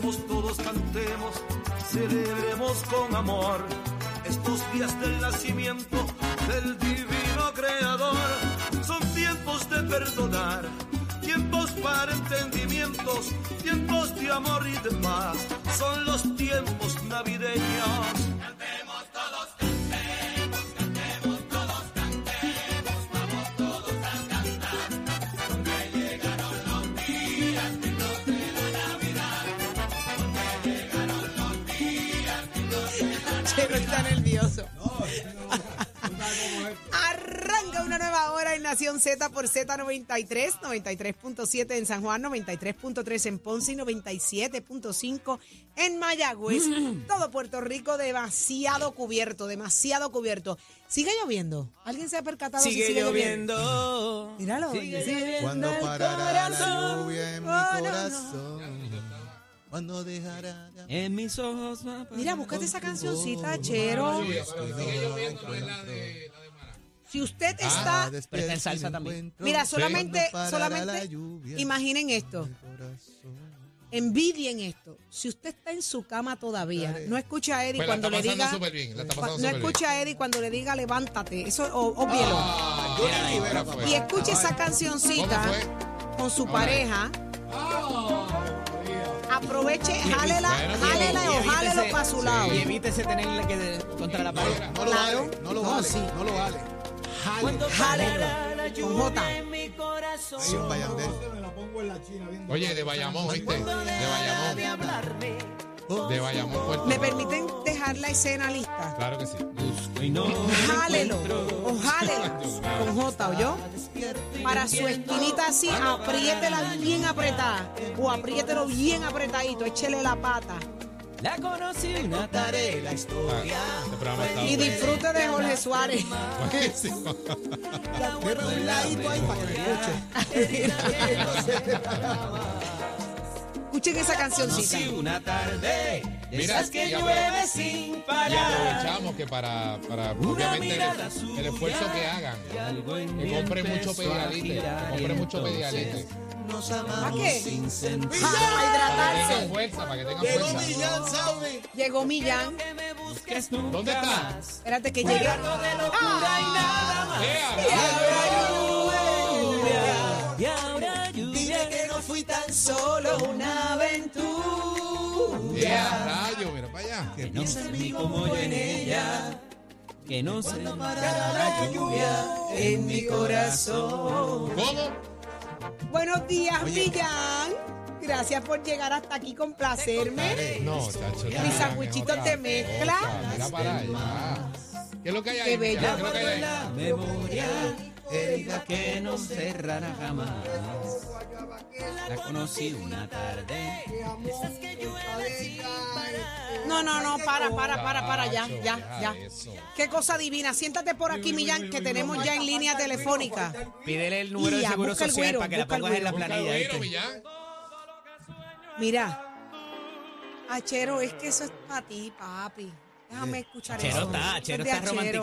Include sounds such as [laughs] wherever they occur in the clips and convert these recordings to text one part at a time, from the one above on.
Todos cantemos, celebremos con amor estos días del nacimiento del divino creador. Son tiempos de perdonar, tiempos para entendimientos, tiempos de amor y de paz. Son los tiempos navideños. Nervioso. Arranca una nueva hora en Nación Z por Z93, 93.7 en San Juan, 93.3 en Ponce y 97.5 en Mayagüez. Todo Puerto Rico demasiado cubierto, demasiado cubierto. ¿Sigue lloviendo? ¿Alguien se ha percatado si Sigue sigue lloviendo. Míralo. Sigue lloviendo. Cuando parará la lluvia en mi Oh, corazón. Cuando dejará de En mis ojos va a Mira, búscate esa cancioncita, Chero. Si usted está... Ah, Pero está en salsa también. Mira, solamente, Cuando parará la solamente lluvia imaginen esto. en mi corazón. Envidien esto. Si usted está en su cama todavía, no escuche a Eddie Pues la cuando está le pasando diga. súper bien, la está cua- pasando no súper escuche a Eddie cuando le diga levántate. Eso, o, obvielo. Johnny Rivera, ¿cómo papá. fue? y escuche esa ¿Cómo cancioncita fue? con su Ahora. pareja. Aproveche, jálela, Bueno, jálela Y o jálelo para su lado. Y evítese tenerle que de- contra la pared. No lo Claro. vale, no lo No, vale, sí. no lo vale. Jálelo. Con J. Ahí un. Oye, de Bayamón, ¿viste? De Bayamón. De Bayamón, Puerto ¿Me permiten dejar la escena lista? Claro que sí. Busco y no Jálelo o jálela con J, ¿oyó? Para su esquinita así, apriétela bien apretada o apriételo bien apretadito, échele la pata La conocí una tarde la historia. Ah, este programa está y bueno. disfrute de Jorge Suárez. Buenísimo. Deme un ladito ahí para que escuche. [laughs] Escuchen esa cancioncita. Conocí una tarde. De Mira, esas que llueve sin Y aprovechamos que para, para obviamente el, esfuerzo que hagan, que compren mucho pedialite, que compren mucho pedialite. Nos ¿Para qué? sin sentir. Para Para que tengan hidratarse. fuerza, para que tengan Llegó fuerza. Millán Saudi. Llegó Millán. ¿Dónde está? Espérate que llegue. Rato de locura y fui tan Solo una aventura. ¡Ea, rayo! Mira para allá. Que no sé ni como yo en ella. Que no sé la lluvia En mi corazón. ¿Cómo? Buenos días, Millán. Gracias por llegar hasta aquí, complacerme. No, chacho. Mis sandwichitos de mezcla. Mira para allá. ¿Qué es lo que hay ahí? Qué bello. ¿Qué es lo que hay ahí? la memoria. Herida que no cerrará jamás. La conocí una tarde. No, no, no, para, para, para, para, ya, ya, ya. Qué cosa divina. Siéntate por aquí, Millán, que tenemos ya en línea telefónica. Pídele el número Y de seguro busca el social para que la pongas en la planilla. Mira. Achero, es que eso es para ti, papi. Déjame escuchar Chero eso. está, Eso Chero es de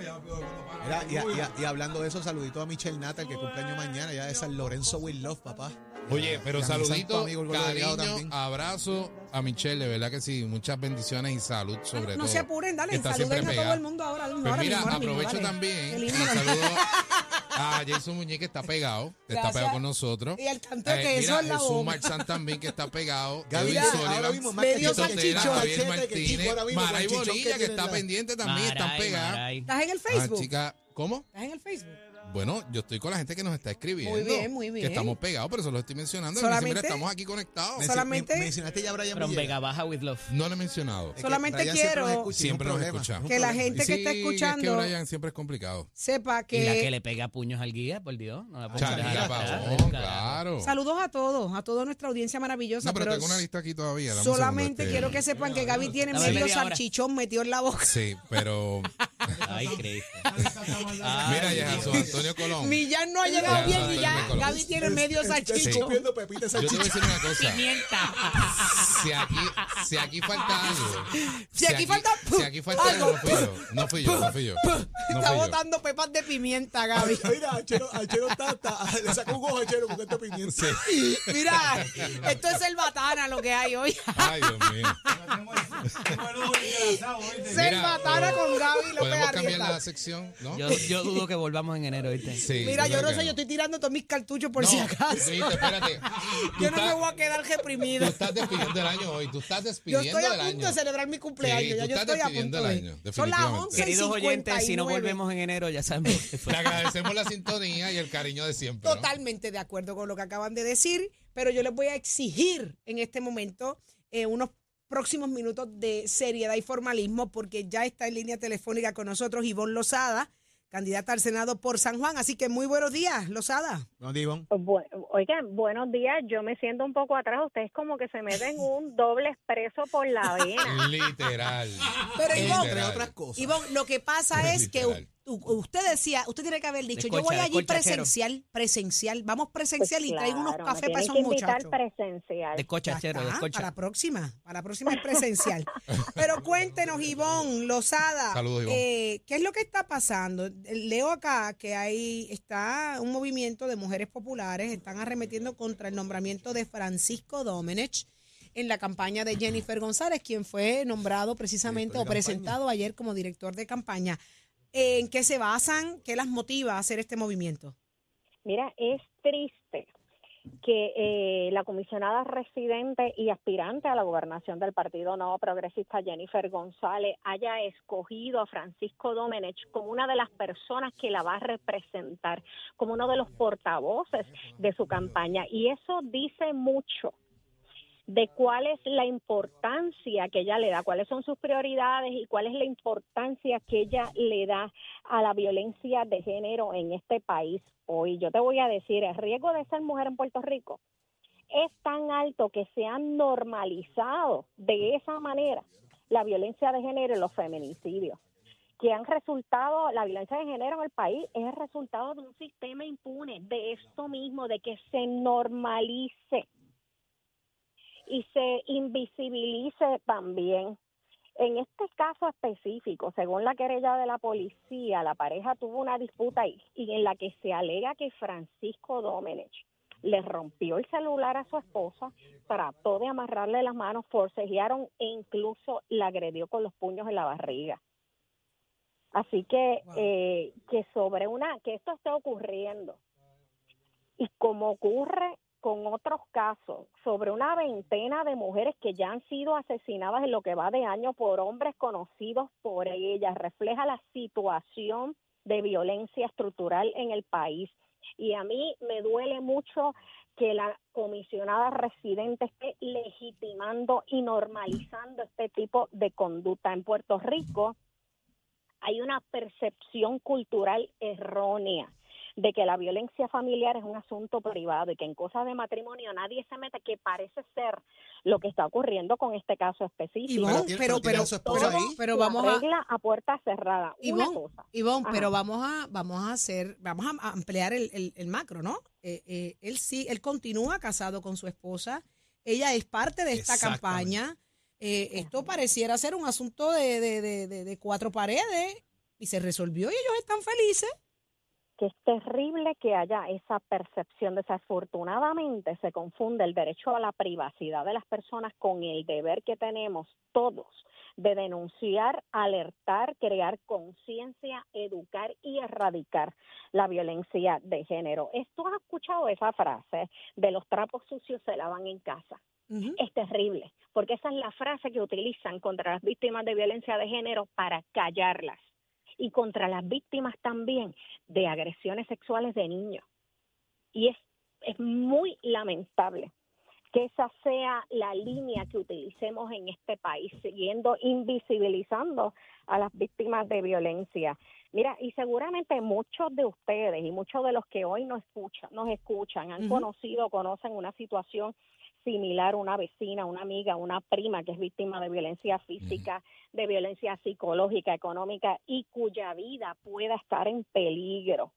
Mira, y, y- y hablando de eso, saludito a Michelle Nata, el que cumpleaños mañana, ya de San Lorenzo Will Love, papá. Oye, pero santo saludito, amigo, el gordo delgado cariño, también. abrazo a Michelle, de verdad que sí, muchas bendiciones y salud sobre no todo. se apuren, dale, que está saluden siempre a todo pegada. el mundo ahora mismo. Pues ahora mira, mismo, ahora mismo, aprovecho dale. también y saludo a Jason Muñiz que está pegado, está pegado con nosotros. Y el canto que mira, eso es la Jesús. Marzán también que está pegado. [laughs] Gaby, más Medio salchichón. Javier que Martínez, Maray Bonilla que que está pendiente también, están. Maray. ¿Estás en el Ah, Facebook? chica, ¿cómo? ¿Estás en el Facebook? Bueno, yo estoy con la gente que nos está escribiendo. Muy bien, muy bien. Que estamos pegados, pero eso lo estoy mencionando. Solamente- Mira, estamos aquí conectados. Solamente- men- mencionaste ya a Brian From. Vega Baja with love. No lo he mencionado. Es que Solamente quiero Siempre nos problema, escucha. es un Que la gente que está escuchando Es que Brian siempre es complicado. sepa Y la que que... le pega puños al guía, por Dios. No la dejar Pavón, claro. Saludos a todos, a toda nuestra audiencia maravillosa. No, pero pero tengo una lista aquí todavía. solamente este- quiero que sepan que Gaby tiene medio salchichón metido en la boca. Sí, pero [laughs] Ay, Cristo. [laughs] mira ya, Antonio Colón. Millán no ha llegado bien y ya Gaby tiene medio Estoy salchichón. comiendo pepita Yo te voy a decir una cosa. Pimienta. Si aquí, si aquí falta algo. Si aquí falta- Si aquí falta algo, no fui yo. No fui yo, no fui yo. No Está fui yo. botando pepas de pimienta, Gaby. [laughs] Mira, Achero, Achero está, está- [laughs] le sacó un ojo a Achero con este pimienta. Mira, esto es el batana lo que hay hoy. Ay, Dios mío. [laughs] Selvatana con Gaby López Podemos cambiar Arrieta. la sección, ¿no? Yo, yo dudo que volvamos en enero, ¿viste? Sí, Mira, yo no sé, yo estoy tirando todos mis cartuchos por No, si acaso. Espérate. [laughs] Tú Yo no me voy a quedar Tú reprimida. estás despidiendo el año hoy. Tú estás Yo despidiendo estoy a el punto año. de celebrar mi cumpleaños. Sí, ya tú yo estoy a punto el de. año, Son las definitivamente. 11 y Queridos oyentes, si no 59. volvemos en enero, ya sabemos fue. agradecemos la sintonía y el cariño de siempre. ¿no? Totalmente de acuerdo con lo que acaban de decir, pero yo les voy a exigir en este momento eh, unos próximos minutos de seriedad y formalismo porque ya está en línea telefónica con nosotros Ivonne Lozada, candidata al Senado por San Juan. Así que muy buenos días, Lozada. No, Divon. Bu- oigan, buenos días. Yo me siento un poco atrás. Ustedes como que se meten [laughs] un doble expreso por la vena. Literal. Pero Ivonne, Entre otras cosas. Ivonne, lo que pasa [laughs] es que Literal. u- usted decía, usted tiene que haber dicho, yo voy allí presencial, presencial, vamos Pues presencial y traigo unos claro, cafés me para esos que invitar muchachos. presencial. De cocha, Ya chero, está, de Para la cocha. próxima, para la próxima es presencial. [laughs] Pero cuéntenos, Ivonne, Lozada, Saludos, Ivonne. eh, ¿qué es lo que está pasando? Leo acá que hay está un movimiento de mujeres populares, están arremetiendo contra el nombramiento de Francisco Domenech en la campaña de Jennifer González, quien fue nombrado precisamente o presentado ayer como director de campaña. ¿En qué se basan? ¿Qué las motiva a hacer este movimiento? Mira, es triste que eh, la comisionada residente y aspirante a la gobernación del Partido Nuevo Progresista, Jennifer González, haya escogido a Francisco Domenech como una de las personas que la va a representar, como uno de los portavoces de su campaña. Y eso dice mucho de cuál es la importancia que ella le da, cuáles son sus prioridades y cuál es la importancia que ella le da a la violencia de género en este país hoy. Yo te voy a decir, el riesgo de ser mujer en Puerto Rico es tan alto que se han normalizado de esa manera la violencia de género y los feminicidios que han resultado, la violencia de género en el país es el resultado de un sistema impune, de esto mismo, de que se normalice y se invisibilice también. En este caso específico, según la querella de la policía, la pareja tuvo una disputa y, y en la que se alega que Francisco Domenech le rompió el celular a su esposa, trató de amarrarle las manos, forcejearon e incluso la agredió con los puños en la barriga. Así que eh, que sobre una que esto esté ocurriendo y como ocurre con otros casos, sobre una veintena de mujeres que ya han sido asesinadas en lo que va de año por hombres conocidos por ellas, refleja la situación de violencia estructural en el país. Y a mí me duele mucho que la comisionada residente esté legitimando y normalizando este tipo de conducta en Puerto Rico hay una percepción cultural errónea de que la violencia familiar es un asunto privado y que en cosas de matrimonio nadie se mete, que parece ser lo que está ocurriendo con este caso específico. Pero, pero vamos a, arregla a puerta cerrada. Una Ivonne, cosa. Pero vamos a, vamos a hacer, vamos a ampliar el, el- el macro, ¿no? Eh, eh, él sí, él continúa casado con su esposa, ella es parte de esta campaña. Eh, esto pareciera ser un asunto de, de- de- de- de cuatro paredes. y se resolvió y ellos están felices. Que es terrible que haya esa percepción. Desafortunadamente se confunde el derecho a la privacidad de las personas con el deber que tenemos todos de denunciar, alertar, crear conciencia, educar y erradicar la violencia de género. ¿Esto has escuchado esa frase de los trapos sucios se lavan en casa? Es terrible, porque esa es la frase que utilizan contra las víctimas de violencia de género para callarlas y contra las víctimas también de agresiones sexuales de niños. Y es, es muy lamentable que esa sea la línea que utilicemos en este país, siguiendo invisibilizando a las víctimas de violencia. Mira, y seguramente muchos de ustedes y muchos de los que hoy nos escuchan, nos escuchan han Ujú. conocido, conocen una situación similar, una vecina, una amiga, una prima que es víctima de violencia física, de violencia psicológica, económica y cuya vida pueda estar en peligro.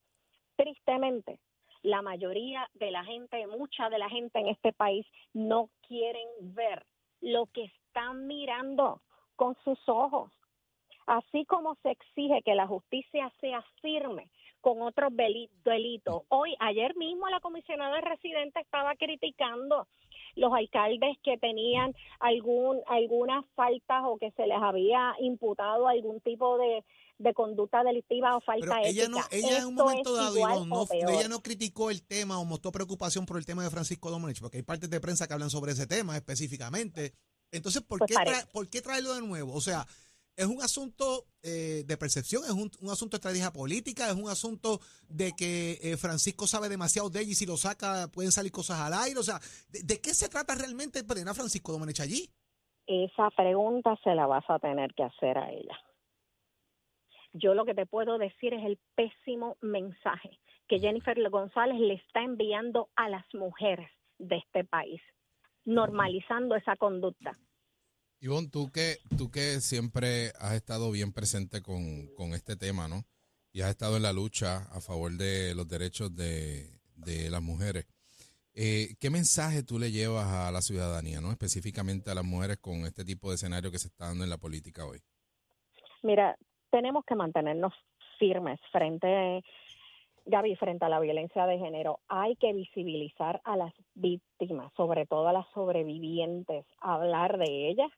Tristemente, la mayoría de la gente, mucha de la gente en este país no quieren ver lo que están mirando con sus ojos. Así como se exige que la justicia sea firme con otros delitos. Hoy, ayer mismo la comisionada residente estaba criticando los alcaldes que tenían algún algunas faltas o que se les había imputado algún tipo de, de conducta delictiva o falta Pero ella no, ella en un momento dado, Ivonne, no, ella no criticó el tema o mostró preocupación por el tema de Francisco Domenech, porque hay partes de prensa que hablan sobre ese tema específicamente. Entonces, ¿por, Pues qué, ¿por qué traerlo de nuevo? O sea, es un asunto eh, de percepción, es un, un asunto de estrategia política, es un asunto de que eh, Francisco sabe demasiado de ella y si lo saca pueden salir cosas al aire. O sea, ¿de, de qué se trata realmente poner a Francisco Domenech allí? Esa pregunta se la vas a tener que hacer a ella. Yo lo que te puedo decir es el pésimo mensaje que Jennifer González le está enviando a las mujeres de este país, normalizando esa conducta. Ivonne, tú que, tú que siempre has estado bien presente con, con este tema, ¿no? Y has estado en la lucha a favor de los derechos de, de las mujeres. Eh, ¿Qué mensaje tú le llevas a la ciudadanía, ¿no? Específicamente a las mujeres con este tipo de escenario que se está dando en la política hoy. Mira, tenemos que mantenernos firmes frente, Gaby, frente a la violencia de género. Hay que visibilizar a las víctimas, sobre todo a las sobrevivientes, hablar de ellas,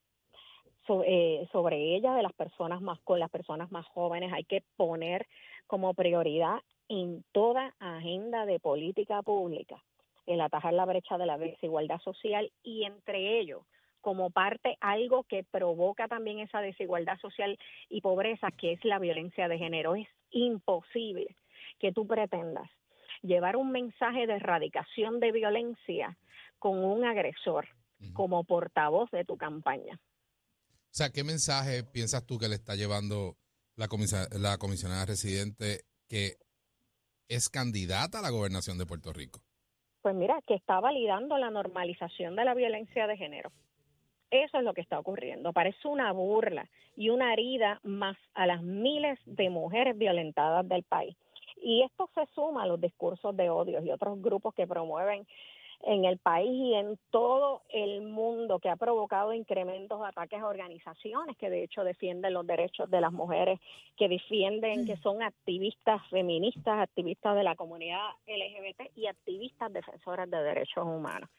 so- eh, sobre ellas, de las personas más con las personas más jóvenes. Hay que poner como prioridad en toda agenda de política pública el atajar la brecha de la desigualdad social y entre ellos como parte algo que provoca también esa desigualdad social y pobreza, que es la violencia de género. Es imposible que tú pretendas llevar un mensaje de erradicación de violencia con un agresor como portavoz de tu campaña. O sea, ¿qué mensaje piensas tú que le está llevando la, la comisionada residente que es candidata a la gobernación de Puerto Rico? Pues mira, que está validando la normalización de la violencia de género. Eso es lo que está ocurriendo. Parece una burla y una herida más a las miles de mujeres violentadas del país. Y esto se suma a los discursos de odio y otros grupos que promueven en el país y en todo el mundo que ha provocado incrementos de ataques a organizaciones que de hecho defienden los derechos de las mujeres, que defienden, que son activistas feministas, activistas de la comunidad LGBT y activistas defensoras de derechos humanos.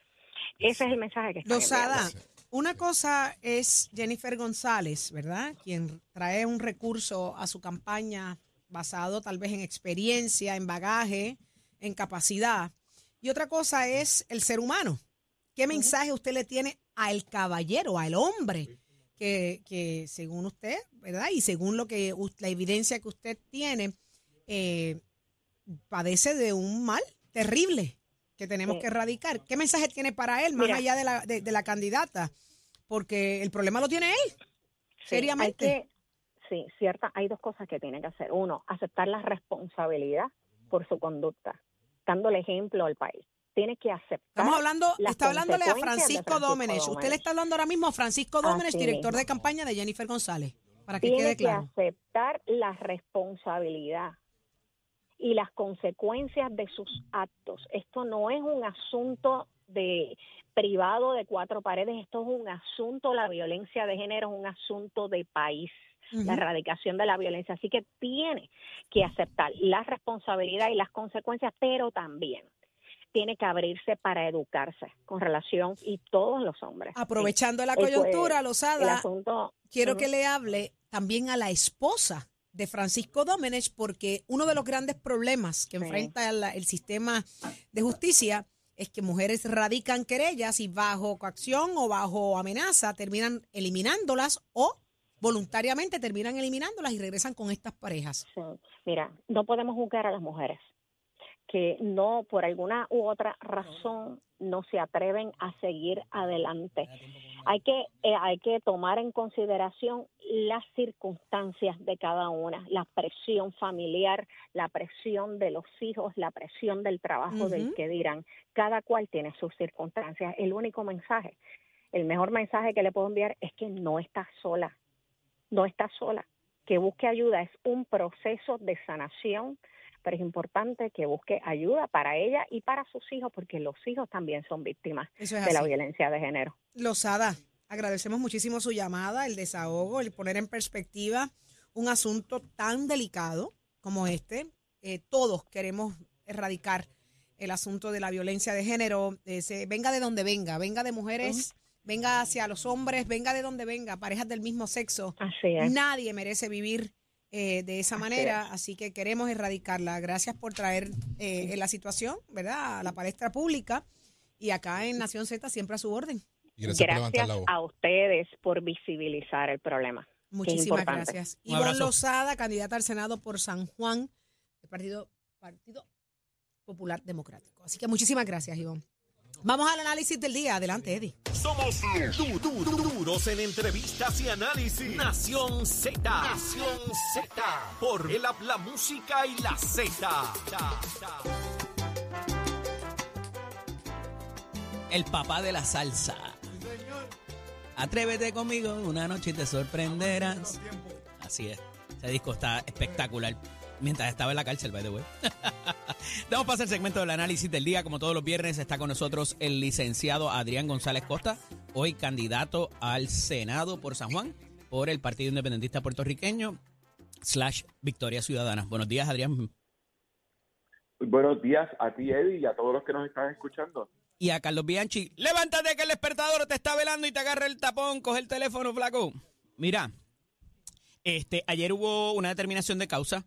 Ese es el mensaje que está Lozada, una cosa es Jennifer González, ¿verdad? Quien trae un recurso a su campaña basado tal vez en experiencia, en bagaje, en capacidad. Y otra cosa es el ser humano. ¿Qué mensaje usted le tiene al caballero, al hombre, que, que según usted, ¿verdad? Y según lo que la evidencia que usted tiene, eh, padece de un mal terrible que tenemos Sí. que erradicar. ¿Qué mensaje tiene para él, más Mira. allá de la, de, de la candidata? Porque el problema lo tiene él. Sí, seriamente. hay que- sí, cierta, hay dos cosas que tiene que hacer. Uno, aceptar la responsabilidad por su conducta, dándole ejemplo al país. Tiene que aceptar. Estamos hablando, las está hablándole a Francisco, Francisco Dómenes. Usted le está hablando ahora mismo a Francisco Dómenes, Así director mismo. de campaña de Jennifer González, para que tiene quede que claro. aceptar la responsabilidad y las consecuencias de sus actos. Esto no es un asunto de privado de cuatro paredes, esto es un asunto, la violencia de género es un asunto de país. La erradicación de la violencia. Así que tiene que aceptar la responsabilidad y las consecuencias, pero también tiene que abrirse para educarse con relación y todos los hombres. Aprovechando la Eh, pues, coyuntura, el Lozada, quiero que le hable también a la esposa de Francisco Domenech, porque uno de los grandes problemas que Sí. enfrenta la- el sistema de justicia es que mujeres radican querellas y bajo coacción o bajo amenaza terminan eliminándolas o voluntariamente terminan eliminándolas y regresan con estas parejas. Sí. Mira, no podemos juzgar a las mujeres que no, por alguna u otra razón, no se atreven a seguir adelante. Hay que, eh, hay que tomar en consideración las circunstancias de cada una, la presión familiar, la presión de los hijos, la presión del trabajo del que dirán. Cada cual tiene sus circunstancias. El único mensaje, el mejor mensaje que le puedo enviar es que no está sola, no está sola que busque ayuda es un proceso de sanación, pero es importante que busque ayuda para ella y para sus hijos, porque los hijos también son víctimas es de la violencia de género. Lozada, agradecemos muchísimo su llamada, el desahogo, el poner en perspectiva un asunto tan delicado como este. Eh, todos queremos erradicar el asunto de la violencia de género, eh, se- venga de donde venga, venga de mujeres, venga hacia los hombres, venga de donde venga, parejas del mismo sexo. Así es. Nadie merece vivir eh, de esa Así manera, así que queremos erradicarla. Gracias por traer eh, la situación, ¿verdad?, a la palestra pública y acá en Nación Z siempre a su orden. Y gracias, a ustedes por visibilizar el problema. Muchísimas gracias. Ivonne. Lozada, candidata al Senado por San Juan, del Partido, Partido Popular Democrático. Así que muchísimas gracias, Ivonne. Vamos al análisis del día. Adelante, Eddie. Somos du- du- du- duros en entrevistas y análisis. Nación Z. Nación Z. Por el app, la música y la Z. El papá de la salsa. Atrévete conmigo, una noche y te sorprenderás. Así es. Ese disco está espectacular. Mientras estaba en la cárcel, by the way. [laughs] Damos paso al segmento del análisis del día. Como todos los viernes, está con nosotros el licenciado Adrián González Costa, hoy candidato al Senado por San Juan, por el Partido Independentista Puertorriqueño, slash Victoria Ciudadana. Buenos días, Adrián. Buenos días a ti, Eddie, y a todos los que nos están escuchando. Y a Carlos Bianchi, levántate que el despertador te está velando y te agarra el tapón, coge el teléfono, flaco. Mira, este, ayer hubo una determinación de causa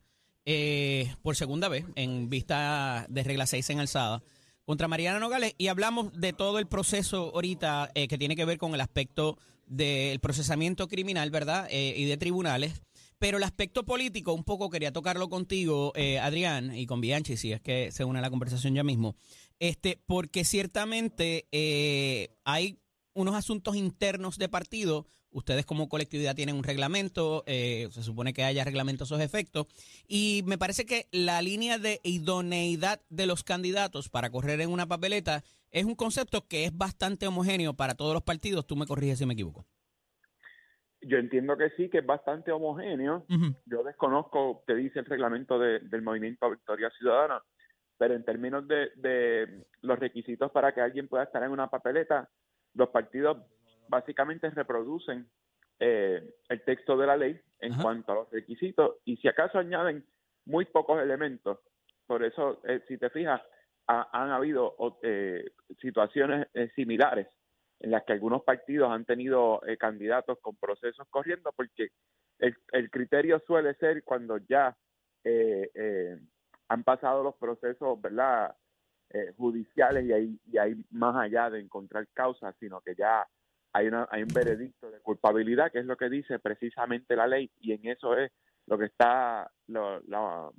eh, por segunda vez en vista de regla 6 en alzada contra Mariana Nogales y hablamos de todo el proceso ahorita eh, que tiene que ver con el aspecto del procesamiento criminal, ¿verdad? Eh, y de tribunales. Pero el aspecto político, un poco quería tocarlo contigo, eh, Adrián, y con Bianchi, si es que se une a la conversación ya mismo. Este, porque ciertamente hay unos asuntos internos de partido. Ustedes como colectividad tienen un reglamento, eh, se supone que haya reglamento a esos efectos. Y me parece que la línea de idoneidad de los candidatos para correr en una papeleta es un concepto que es bastante homogéneo para todos los partidos. Tú me corriges si me equivoco. Yo entiendo que sí, que es bastante homogéneo. Yo desconozco qué dice el reglamento de- del Movimiento Victoria Ciudadana, pero en términos de, de los requisitos para que alguien pueda estar en una papeleta, los partidos básicamente reproducen eh, el texto de la ley en Ajá. cuanto a los requisitos y si acaso añaden muy pocos elementos. Por eso, eh, si te fijas, ha- han habido eh, situaciones eh, similares en las que algunos partidos han tenido eh, candidatos con procesos corriendo porque el, el criterio suele ser cuando ya han pasado los procesos verdad Eh, judiciales y hay, y hay más allá de encontrar causas sino que ya hay una hay un veredicto de culpabilidad que es lo que dice precisamente la ley y en eso es lo que está lo- la,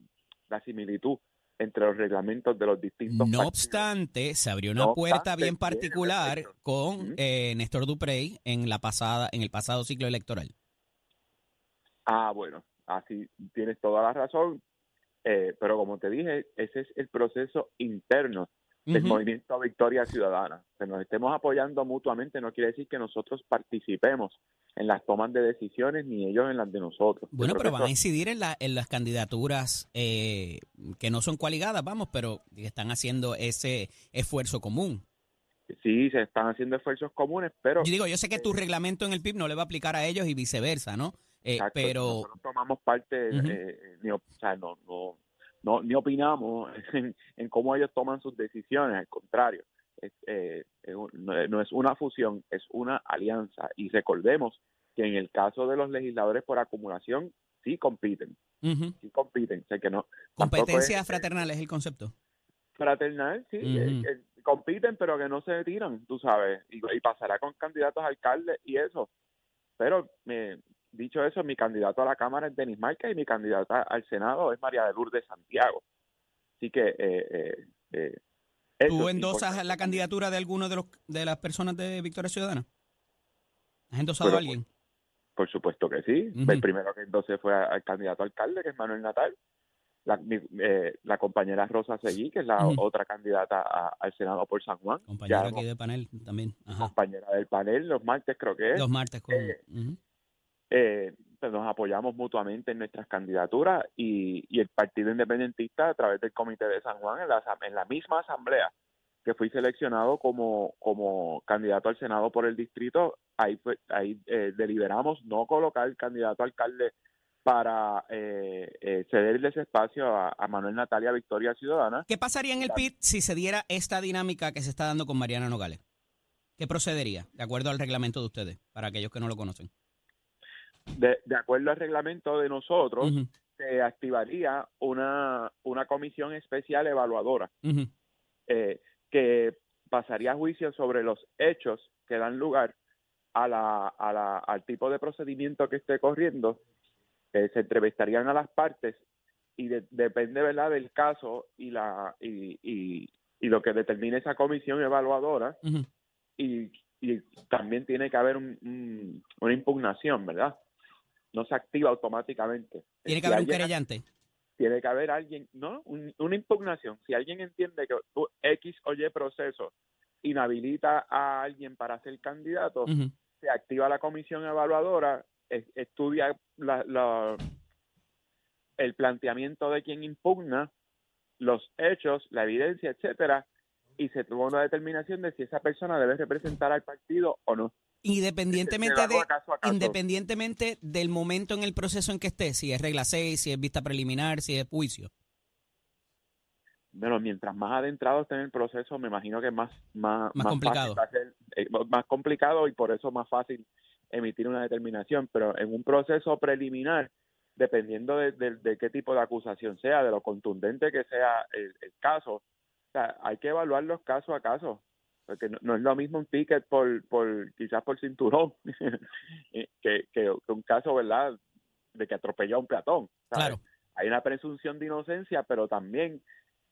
la similitud entre los reglamentos de los distintos No partidos. obstante, se abrió una No puerta obstante, bien particular con Ujú. eh, Néstor Duprey en la pasada, en el pasado ciclo electoral. Ah, bueno, así tienes toda la razón. Eh, pero como te dije, ese es el proceso interno del movimiento Victoria Ciudadana. Que nos estemos apoyando mutuamente no quiere decir que nosotros participemos en las tomas de decisiones ni ellos en las de nosotros. Bueno, pero van a incidir en, la, en las candidaturas eh, que no son coaligadas, vamos, pero están haciendo ese esfuerzo común. sí, se están haciendo esfuerzos comunes, pero Yo digo, yo sé que tu reglamento en el PIB no le va a aplicar a ellos y viceversa, ¿no? Eh, Exacto, pero, nosotros tomamos parte, Ujú. eh, ni, o sea, no, no, no, ni opinamos [laughs] en, en cómo ellos toman sus decisiones, al contrario, es, eh, es un- no, no es una fusión, es una alianza. Y recordemos que en el caso de los legisladores por acumulación, sí compiten, ujú, sí compiten. O sea, que no, competencia es- fraternal es el concepto. fraternal, sí, eh, eh, compiten, pero que no se tiran, tú sabes, y, y pasará con candidatos a alcalde y eso. Pero, me, dicho eso, mi candidato a la Cámara es Denis Márquez y mi candidata al Senado es María de Lourdes Santiago. Así que, eh, eh, eh, ¿Tú endosas la candidatura de alguno de los de las personas de Victoria Ciudadana? ¿Has endosado Pero, a alguien? Por supuesto que sí. El primero que entonces fue al candidato alcalde, que es Manuel Natal. La, mi- eh, la compañera Rosa Seguí, que es la otra candidata a- al Senado por San Juan. Compañero Ya aquí de panel también. Ajá. compañera del panel, los martes creo que es. Los martes con... Eh, ujú. Eh, pues nos apoyamos mutuamente en nuestras candidaturas y, y el Partido Independentista a través del Comité de San Juan en la, en la misma asamblea que fui seleccionado como, como candidato al Senado por el distrito, ahí, fue, ahí eh, deliberamos no colocar el candidato a alcalde para eh, eh, cederle ese espacio a, a Manuel Natalia Victoria Ciudadana. ¿Qué pasaría en el PIT si se diera esta dinámica que se está dando con Mariana Nogales? ¿Qué procedería, de acuerdo al reglamento de ustedes, para aquellos que no lo conocen? De, de acuerdo al reglamento de nosotros, se activaría una, una comisión especial evaluadora. eh, que pasaría a juicio sobre los hechos que dan lugar a la, a la, al tipo de procedimiento que esté corriendo. Eh, se entrevistarían a las partes y de- depende verdad del caso y la y, y, y lo que determine esa comisión evaluadora y, y también tiene que haber un- un- una impugnación, ¿verdad? No se activa automáticamente. Tiene que Si haber un alguien- querellante. tiene que haber alguien, ¿no? Un- una impugnación. Si alguien entiende que X o Y proceso inhabilita a alguien para ser candidato, se activa la comisión evaluadora, es- estudia la- la- el planteamiento de quien impugna, los hechos, la evidencia, etcétera, y se toma una determinación de si esa persona debe representar al partido o no. Independientemente de, caso a caso. independientemente del momento en el proceso en que esté, si es regla 6, si es vista preliminar, si es juicio. Bueno, mientras más adentrado esté en el proceso, me imagino que es más, más, Más complicado. eh, más complicado y por eso más fácil emitir una determinación. Pero en un proceso preliminar, dependiendo de, de- de qué tipo de acusación sea, de lo contundente que sea el, el caso, o sea, hay que evaluar los casos a caso. Porque no, no es lo mismo un ticket por, por quizás por cinturón [laughs] eh, que, que, un caso, ¿verdad?, de que atropelló a un peatón. ¿sabes? Claro. hay una presunción de inocencia, pero también,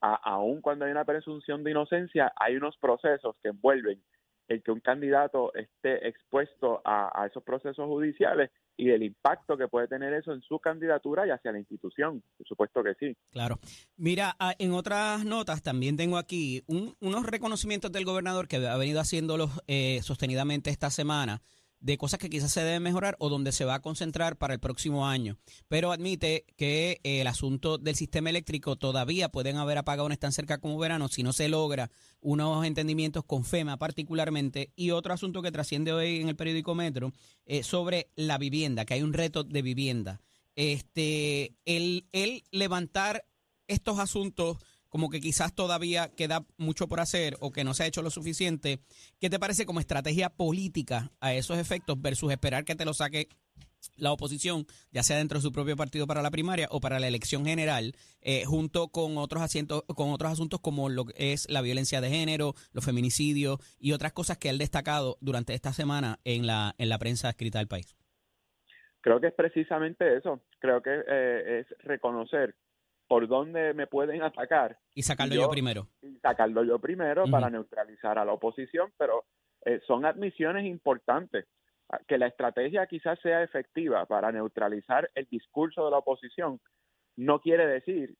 a- aun cuando hay una presunción de inocencia, hay unos procesos que envuelven el que un candidato esté expuesto a, esos procesos judiciales y del impacto que puede tener eso en su candidatura y hacia la institución. Por supuesto que sí. Claro. Mira, ah, en otras notas también tengo aquí un- unos reconocimientos del gobernador que ha venido haciéndolos eh, sostenidamente esta semana de cosas que quizás se deben mejorar o donde se va a concentrar para el próximo año. Pero admite que eh, el asunto del sistema eléctrico todavía pueden haber apagones tan cerca como verano si no se logra unos entendimientos con FEMA particularmente. Y otro asunto que trasciende hoy en el periódico Metro eh, sobre la vivienda, que hay un reto de vivienda. Este, el levantar estos asuntos como que quizás todavía queda mucho por hacer o que no se ha hecho lo suficiente, ¿qué te parece como estrategia política a esos efectos versus esperar que te lo saque la oposición, ya sea dentro de su propio partido para la primaria o para la elección general, eh, junto con otros asientos, con otros asuntos como lo que es la violencia de género, los feminicidios y otras cosas que él destacado durante esta semana en la en la prensa escrita del país. Creo que es precisamente eso. Creo que eh, es reconocer por dónde me pueden atacar Y sacarlo yo, yo- primero. y sacarlo yo primero para neutralizar a la oposición, pero eh, son admisiones importantes. Ah, Que la estrategia quizás sea efectiva para neutralizar el discurso de la oposición no quiere decir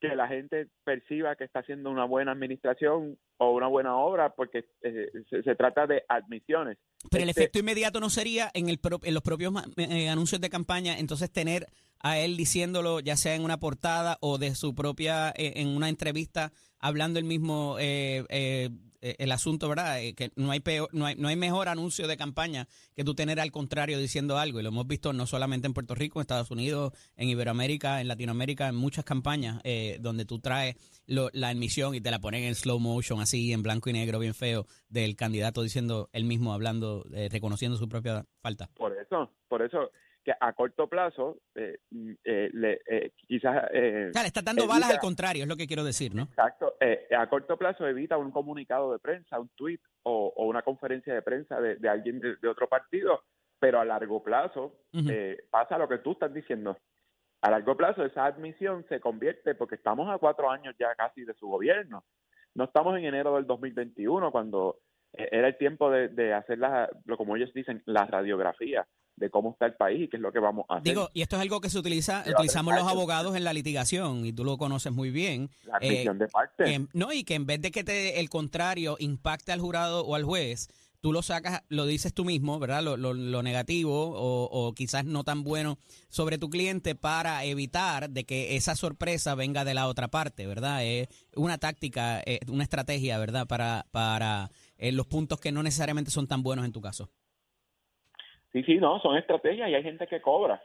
que la gente perciba que está haciendo una buena administración o una buena obra, porque eh, se, se trata de admisiones. Pero el Este- efecto inmediato no sería en, el pro- en los propios eh, anuncios de campaña, entonces tener a él diciéndolo, ya sea en una portada o de su propia, eh, en una entrevista, hablando él mismo, eh, eh, el asunto, ¿verdad? Eh, que no hay, peor, no, hay, no hay mejor anuncio de campaña que tú tener al contrario diciendo algo. Y lo hemos visto no solamente en Puerto Rico, en Estados Unidos, en Iberoamérica, en Latinoamérica, en muchas campañas eh, donde tú traes lo- la admisión y te la ponen en slow motion, así, en blanco y negro, bien feo, del candidato diciendo él mismo, hablando, reconociendo su propia falta. Por eso, por eso que a corto plazo, eh, mm, eh, le, eh, quizás... eh, O sea, le estás dando evita- balas al contrario, es lo que quiero decir, ¿no? Exacto. A corto plazo evita un comunicado de prensa, un tweet o, o una conferencia de prensa de, de alguien de, de otro partido, pero a largo plazo eh, pasa lo que tú estás diciendo. A largo plazo esa admisión se convierte, porque estamos a cuatro años ya casi de su gobierno. No estamos en enero del 2021 cuando era el tiempo de, de hacer la, lo como ellos dicen, la radiografía de cómo está el país y qué es lo que vamos a hacer. Digo, y esto es algo que se utiliza, utilizamos los abogados en la litigación, y tú lo conoces muy bien. la eh, admisión de parte. que- no, y que en vez de que te, el contrario impacte al jurado o al juez, tú lo sacas, lo dices tú mismo, ¿verdad? Lo, lo- lo negativo o, o quizás no tan bueno sobre tu cliente para evitar de que esa sorpresa venga de la otra parte, ¿verdad? Es una táctica, una estrategia, ¿verdad? Para, para eh, los puntos que no necesariamente son tan buenos en tu caso. Sí, sí, no, son estrategias y hay gente que cobra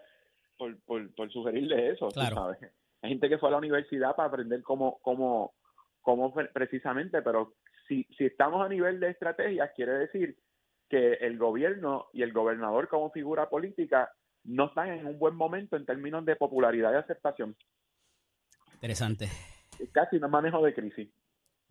por, por, por sugerirle eso, Claro. sabes. Hay gente que fue a la universidad para aprender cómo, cómo, cómo pre- precisamente, pero si, si estamos a nivel de estrategias, quiere decir que el gobierno y el gobernador como figura política no están en un buen momento en términos de popularidad y aceptación. Interesante. Es casi un manejo de crisis.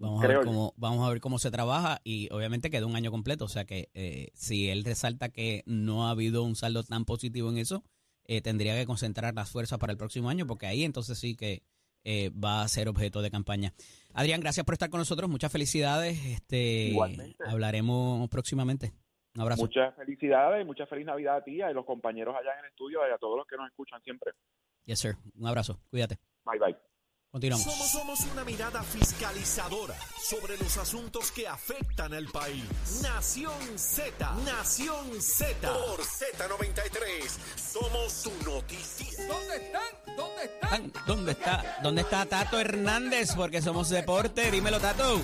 Vamos a, ver cómo, vamos a ver cómo se trabaja y obviamente queda un año completo, o sea que eh, si él resalta que no ha habido un saldo tan positivo en eso, eh, tendría que concentrar las fuerzas para el próximo año porque ahí entonces sí que eh, va a ser objeto de campaña. Adrián, gracias por estar con nosotros, muchas felicidades, este Igualmente. hablaremos próximamente. Un abrazo. Muchas felicidades y mucha feliz Navidad a ti y a los compañeros allá en el estudio y a todos los que nos escuchan siempre. Yes, sir. Un abrazo. Cuídate. Bye, bye. Continuamos. Somos, somos una mirada fiscalizadora sobre los asuntos que afectan al país. Nación Z, Nación Z. Por Z93, somos su noticia. ¿Dónde están? ¿Dónde están? ¿Dónde está? ¿Dónde está Tato Hernández? Porque somos deporte. Dímelo, Tato.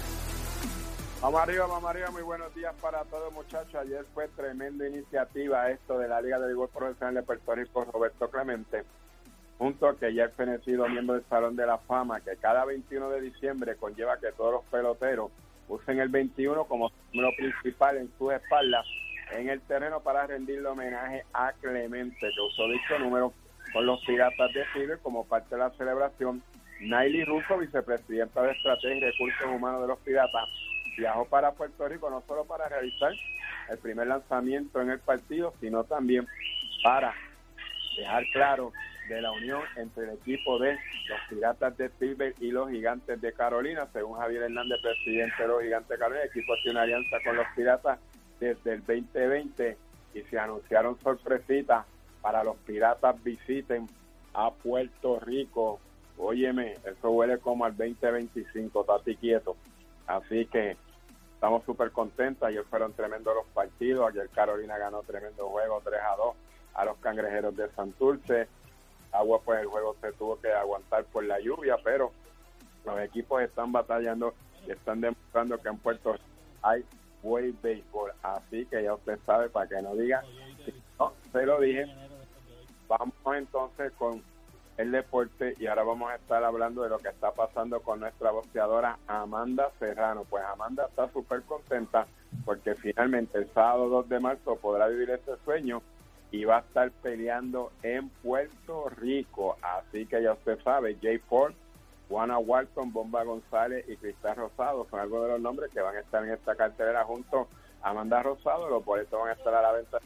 Vamos arriba, vamos arriba, muy buenos días para todos muchachos. Ayer fue tremenda iniciativa esto de la Liga de Béisbol Profesional de Puerto Rico, Roberto Clemente, junto a que ya es fenecido miembro del Salón de la Fama, que cada 21 de diciembre conlleva que todos los peloteros usen el 21 como número principal en sus espaldas en el terreno para rendirle homenaje a Clemente, que usó dicho número con los Piratas de River como parte de la celebración. Naily Russo, vicepresidenta de Estrategia y Recursos Humanos de los Piratas, viajó para Puerto Rico no solo para realizar el primer lanzamiento en el partido, sino también para dejar claro de la unión entre el equipo de los Piratas de Pittsburgh y los Gigantes de Carolina. Según Javier Hernández, presidente de los Gigantes de Carolina, el equipo tiene una alianza con los Piratas desde el 2020 y se anunciaron sorpresitas para los Piratas visiten a Puerto Rico. Óyeme, eso huele como al 2025, tati quieto. Así que estamos súper contentos. Ayer fueron tremendos los partidos. Ayer Carolina ganó tremendo juego 3 a 2 a los cangrejeros de Santurce. Agua, pues el juego se tuvo que aguantar por la lluvia, pero los equipos están batallando y están demostrando que en Puerto hay buen béisbol. Así que ya usted sabe, para que no diga, no, se lo dije. Vamos entonces con el deporte y ahora vamos a estar hablando de lo que está pasando con nuestra boxeadora Amanda Serrano. Pues Amanda está súper contenta porque finalmente el sábado 2 de marzo podrá vivir ese sueño y va a estar peleando en Puerto Rico. Así que ya usted sabe, Jay Ford, Juana Walton, Bomba González y Cristal Rosado son algunos de los nombres que van a estar en esta cartelera junto a Amanda Rosado. Los boletos van a estar a la venta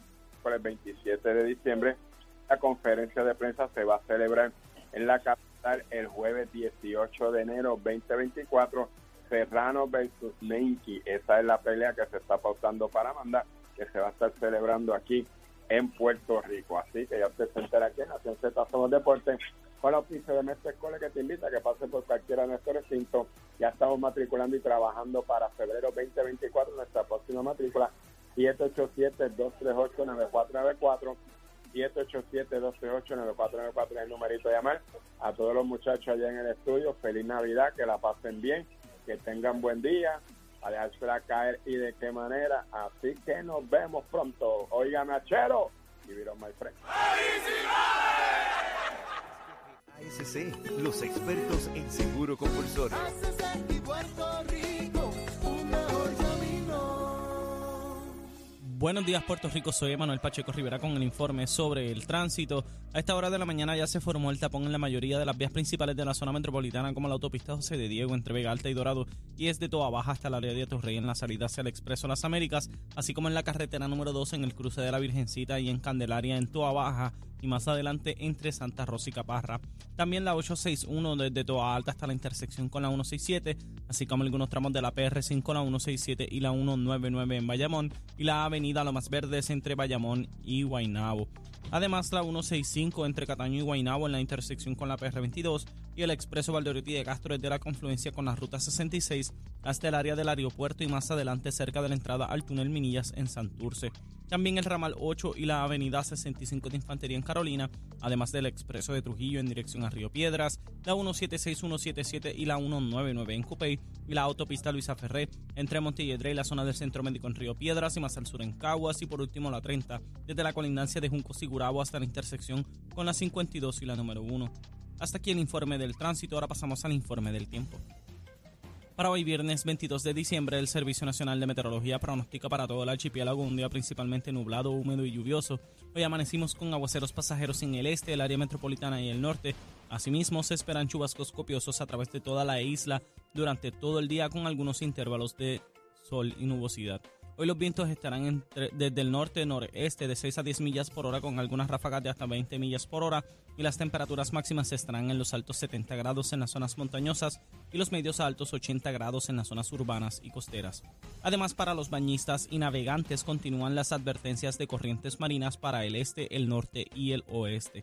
por el 27 de diciembre. La conferencia de prensa se va a celebrar en la capital el jueves 18 de enero 2024. Serrano versus Menki. Esa es la pelea que se está pautando para Amanda, que se va a estar celebrando aquí en Puerto Rico. Así que ya usted se entera aquí en Nación Z Somos Deportes con la oficina de Mestre Escuela que te invita a que pase por cualquiera de nuestros recintos. Ya estamos matriculando y trabajando para febrero 2024 nuestra próxima matrícula 787-238-9494 787-238-9494 es el numerito de llamar a todos los muchachos allá en el estudio. Feliz Navidad, que la pasen bien, que tengan buen día a dejársela caer y de qué manera. Así que nos vemos pronto. Óigame, Achero. Y vieron my friend. ASC, los expertos en seguro compulsorio. Buenos días Puerto Rico, soy Manuel Pacheco Rivera con el informe sobre el tránsito. A esta hora de la mañana ya se formó el tapón en la mayoría de las vías principales de la zona metropolitana como la autopista José de Diego entre Vega Alta y Dorado y es de Toa Baja hasta el área de Torrey en la salida hacia el Expreso Las Américas, así como en la carretera número 2 en el cruce de la Virgencita y en Candelaria en Toa Baja y más adelante entre Santa Rosa y Caparra. También la 861 desde Toa Alta hasta la intersección con la 167, así como algunos tramos de la PR5, la 167 y la 199 en Bayamón y la avenida Lomas Verdes entre Bayamón y Guaynabo. Además, la 165 entre Cataño y Guaynabo en la intersección con la PR22 y el expreso Valdeoriotti de Castro desde la confluencia con la ruta 66 hasta el área del aeropuerto y más adelante cerca de la entrada al túnel Minillas en Santurce. También el ramal 8 y la avenida 65 de Infantería en Carolina, además del expreso de Trujillo en dirección a Río Piedras, la 176, 177 y la 199 en Cupey y la autopista Luisa Ferré entre Montilledre y la zona del Centro Médico en Río Piedras y más al sur en Caguas y por último la 30 desde la colindancia de Junco Sigurabo hasta la intersección con la 52 y la número 1. Hasta aquí el informe del tránsito, ahora pasamos al informe del tiempo. Para hoy viernes 22 de diciembre, el Servicio Nacional de Meteorología pronostica para todo el archipiélago un día principalmente nublado, húmedo y lluvioso. Hoy amanecimos con aguaceros pasajeros en el este, el área metropolitana y el norte. Asimismo, se esperan chubascos copiosos a través de toda la isla durante todo el día con algunos intervalos de sol y nubosidad. Hoy los vientos estarán desde el norte-noreste de 6 a 10 millas por hora con algunas ráfagas de hasta 20 millas por hora y las temperaturas máximas estarán en los altos 70 grados en las zonas montañosas y los medios a altos 80 grados en las zonas urbanas y costeras. Además, para los bañistas y navegantes continúan las advertencias de corrientes marinas para el este, el norte y el oeste.